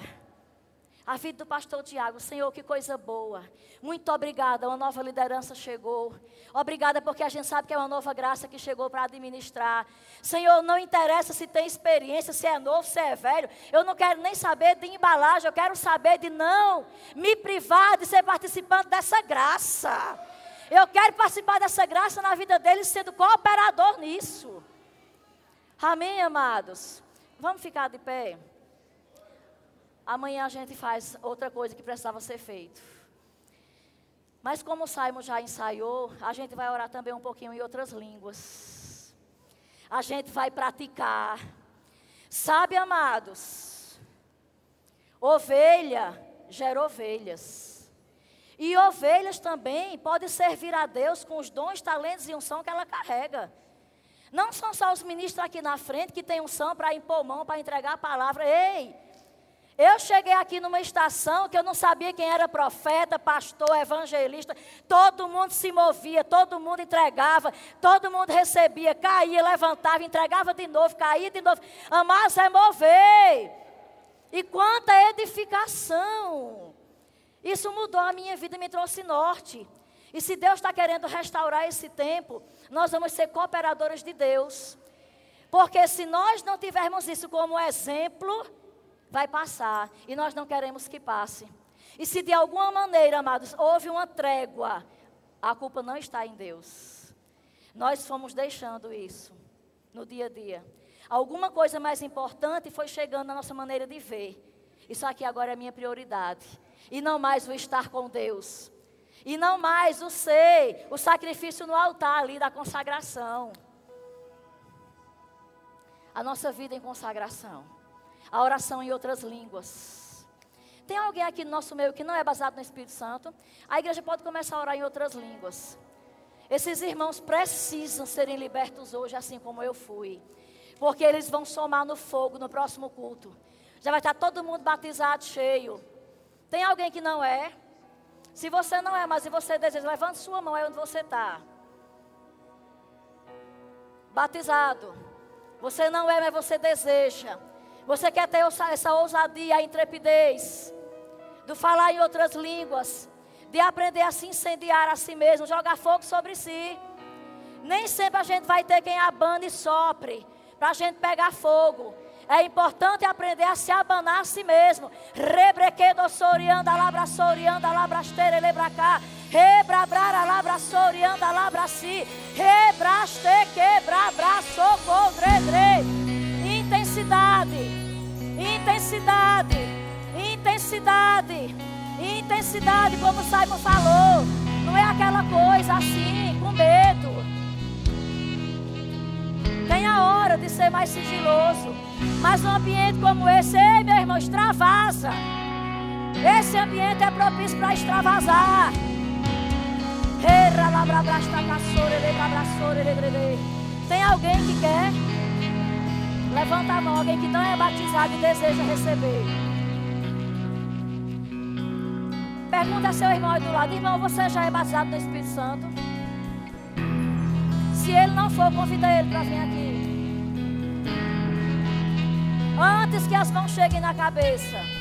A vida do pastor Tiago, Senhor, que coisa boa. Muito obrigada, uma nova liderança chegou. Obrigada porque a gente sabe que é uma nova graça que chegou para administrar. Senhor, não interessa se tem experiência, se é novo, se é velho. Eu não quero nem saber de embalagem, eu quero saber de não me privar de ser participante dessa graça. Eu quero participar dessa graça na vida deles, sendo cooperador nisso. Amém, amados? Vamos ficar de pé. Amanhã a gente faz outra coisa que precisava ser feito. Mas como o Simon já ensaiou, a gente vai orar também um pouquinho em outras línguas. A gente vai praticar. Sabe, amados? Ovelha gera ovelhas. E ovelhas também podem servir a Deus com os dons, talentos e unção que ela carrega. Não são só os ministros aqui na frente que têm unção para impor mão, para entregar a palavra. Ei, eu cheguei aqui numa estação que eu não sabia quem era profeta, pastor, evangelista. Todo mundo se movia, todo mundo entregava, todo mundo recebia, caía, levantava, entregava de novo, caía de novo. Amados é mover. E quanta edificação. Isso mudou a minha vida e me trouxe norte. E se Deus está querendo restaurar esse tempo, nós vamos ser cooperadores de Deus. Porque se nós não tivermos isso como exemplo, vai passar e nós não queremos que passe. E se de alguma maneira, amados, houve uma trégua, a culpa não está em Deus. Nós fomos deixando isso no dia a dia. Alguma coisa mais importante foi chegando na nossa maneira de ver. Isso aqui agora é minha prioridade. E não mais o estar com Deus. E não mais o ser, o sacrifício no altar ali da consagração. A nossa vida em consagração a oração em outras línguas. Tem alguém aqui no nosso meio que não é baseado no Espírito Santo? A igreja pode começar a orar em outras línguas. Esses irmãos precisam serem libertos hoje, assim como eu fui. Porque eles vão somar no fogo no próximo culto. Já vai estar todo mundo batizado, cheio. Tem alguém que não é? Se você não é, mas se você deseja, levante sua mão aí onde você está. Batizado. Você não é, mas você deseja. Você quer ter essa ousadia, a intrepidez, do falar em outras línguas, de aprender a se incendiar a si mesmo, jogar fogo sobre si. Nem sempre a gente vai ter quem abane e sopre, para a gente pegar fogo. É importante aprender a se abanar a si mesmo. Rebrequedo sorianda, labra sorianda, labrastere, lebracá. Rebrabrara, labra sorianda, labra si. Rebraste, quebra, socodredre. Intensidade, intensidade, intensidade, intensidade, como o Simon falou. Não é aquela coisa assim, com medo. Tem a hora de ser mais sigiloso. Mas um ambiente como esse, ei meu irmão, extravasa. Esse ambiente é propício para extravasar. Tem alguém que quer? Levanta a mão, alguém que não é batizado e deseja receber. Pergunta a seu irmão aí do lado: Irmão, você já é batizado no Espírito Santo? Se ele não for, convida ele para vir aqui. Antes que as mãos cheguem na cabeça.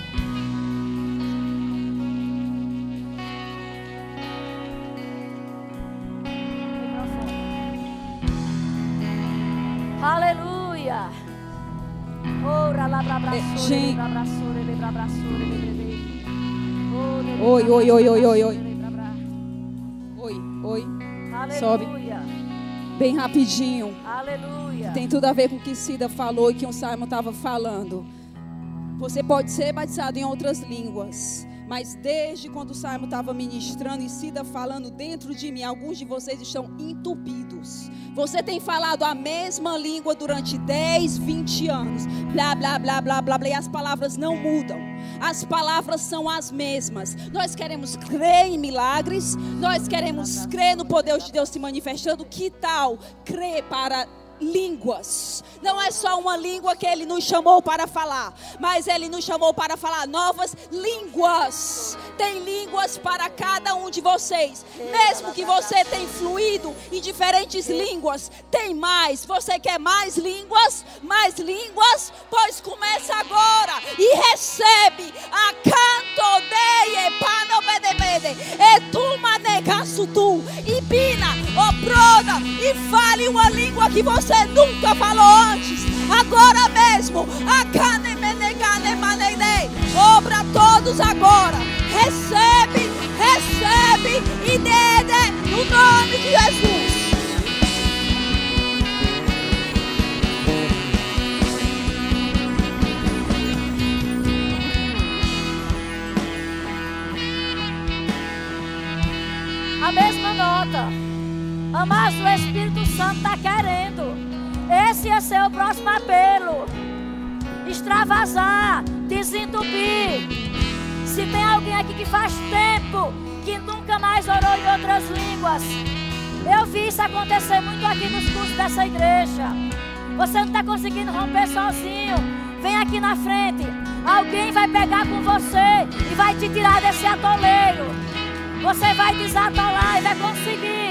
Gente. Oi, oi, oi, oi, oi, oi. Oi, oi. Sobe. Bem rapidinho. Aleluia. Tem tudo a ver com o que Cida falou e que o Simon estava falando. Você pode ser batizado em outras línguas. Mas desde quando o Simon estava ministrando e Cida falando dentro de mim, alguns de vocês estão entupidos. Você tem falado a mesma língua durante 10, 20 anos. Blá, blá, blá, blá, blá, blá. E as palavras não mudam. As palavras são as mesmas. Nós queremos crer em milagres. Nós queremos crer no poder de Deus se manifestando. Que tal crer para línguas. Não é só uma língua que ele nos chamou para falar, mas ele nos chamou para falar novas línguas. Tem línguas para cada um de vocês. Mesmo que você tenha fluído em diferentes línguas, tem mais. Você quer mais línguas? Mais línguas? Pois começa agora e recebe a canto de panobedebede. Etuma negaço tu. E pina, oproda e fale uma língua que você você nunca falou antes. Agora mesmo. Obra todos agora. Recebe, recebe e dede no nome de Jesus. A mesma nota. Amados, o Espírito Santo está querendo. Esse ser o próximo apelo. Extravasar, desentupir. Se tem alguém aqui que faz tempo que nunca mais orou em outras línguas, eu vi isso acontecer muito aqui nos cursos dessa igreja. Você não está conseguindo romper sozinho. Vem aqui na frente. Alguém vai pegar com você e vai te tirar desse atoleiro. Você vai desatolar e vai conseguir.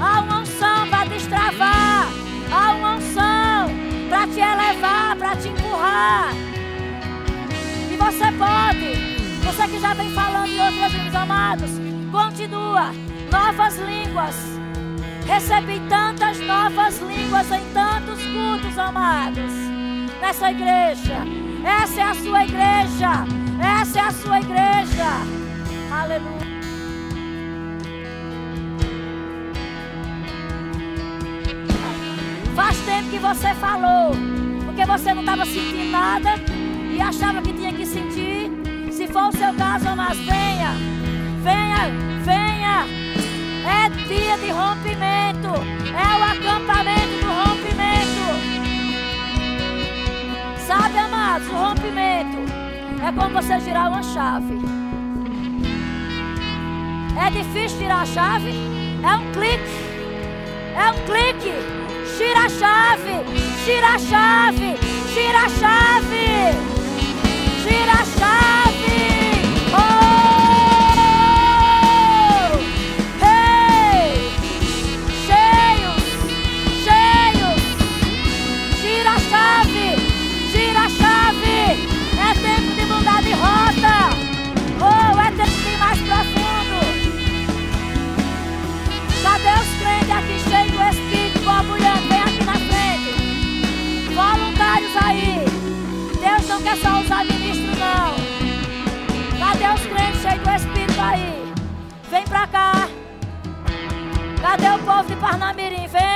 Há uma unção para destravar. Há uma unção para te elevar, para te empurrar. E você pode. Você que já vem falando em outras línguas, amados, continua. Novas línguas. Recebi tantas novas línguas em tantos cultos, amados. Nessa igreja. Essa é a sua igreja. Essa é a sua igreja. Aleluia. Faz tempo que você falou, porque você não estava sentindo nada e achava que tinha que sentir. Se for o seu caso, mas venha, venha, venha. É dia de rompimento, é o acampamento do rompimento. Sabe, amados, o rompimento é como você girar uma chave. É difícil tirar a chave? É um clique. É um clique. Tira a chave, tira a chave, tira a chave, tira a chave. Pra cá. Cadê o povo de Parnamirim? Vem.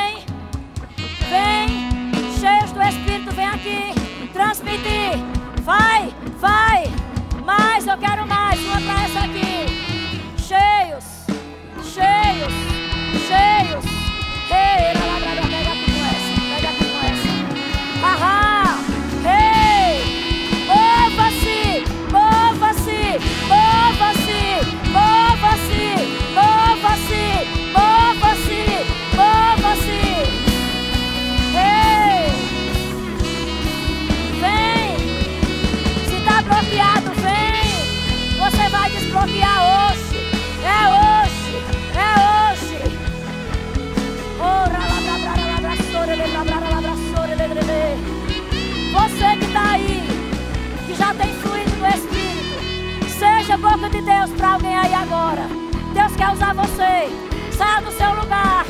Usar você. Saia do seu lugar.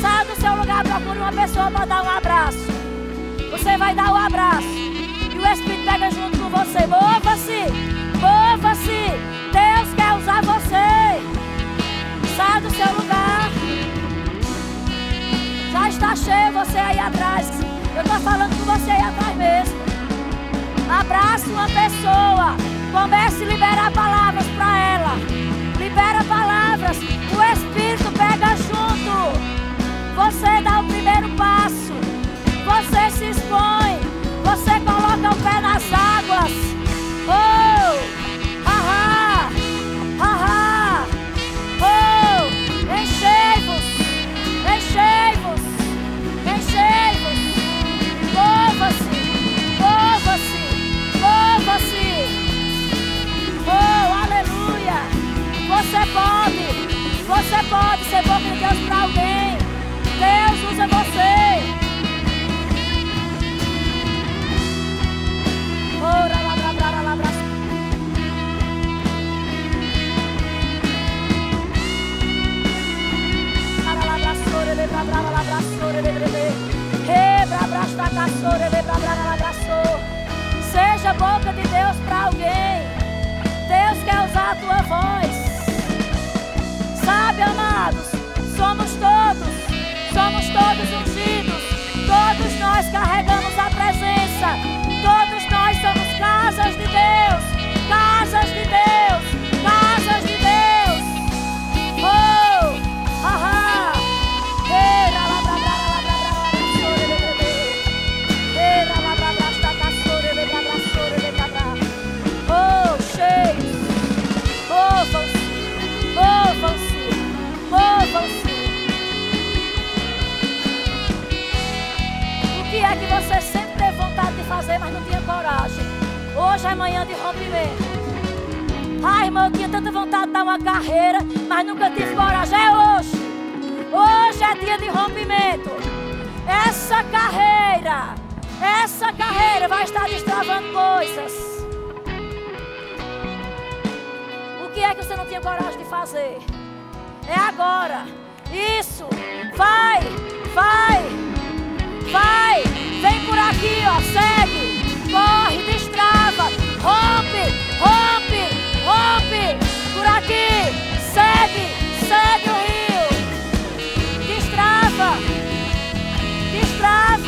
Saia do seu lugar, procure uma pessoa para dar um abraço. Você vai dar o um abraço. E o Espírito pega junto com você. Mova-se. Mova-se. Deus quer usar você. Saia do seu lugar. Já está cheio você aí atrás. Eu estou falando com você aí atrás mesmo. Abrace uma pessoa. Comece a liberar palavras para ela. Libera palavras. O Espírito pega junto. Você dá o primeiro passo. Você se expõe. Você pode ser boca de Deus para alguém! Deus usa você! Ora, labra, labra, labra. Seja boca de Deus para alguém. Deus quer usar a tua voz. Todos, somos todos ungidos. Todos nós carregamos Hoje é manhã de rompimento. Ai, irmão, eu tinha tanta vontade de dar uma carreira, mas nunca tive coragem. É hoje. Hoje é dia de rompimento. Essa carreira, essa carreira vai estar destravando coisas. O que é que você não tinha coragem de fazer? É agora. Isso. Vai, vai, vai. Vem por aqui, ó. Segue. Destrava. Rompe, rompe, rompe. Por aqui. Segue, segue o rio. Destrava. Destrava.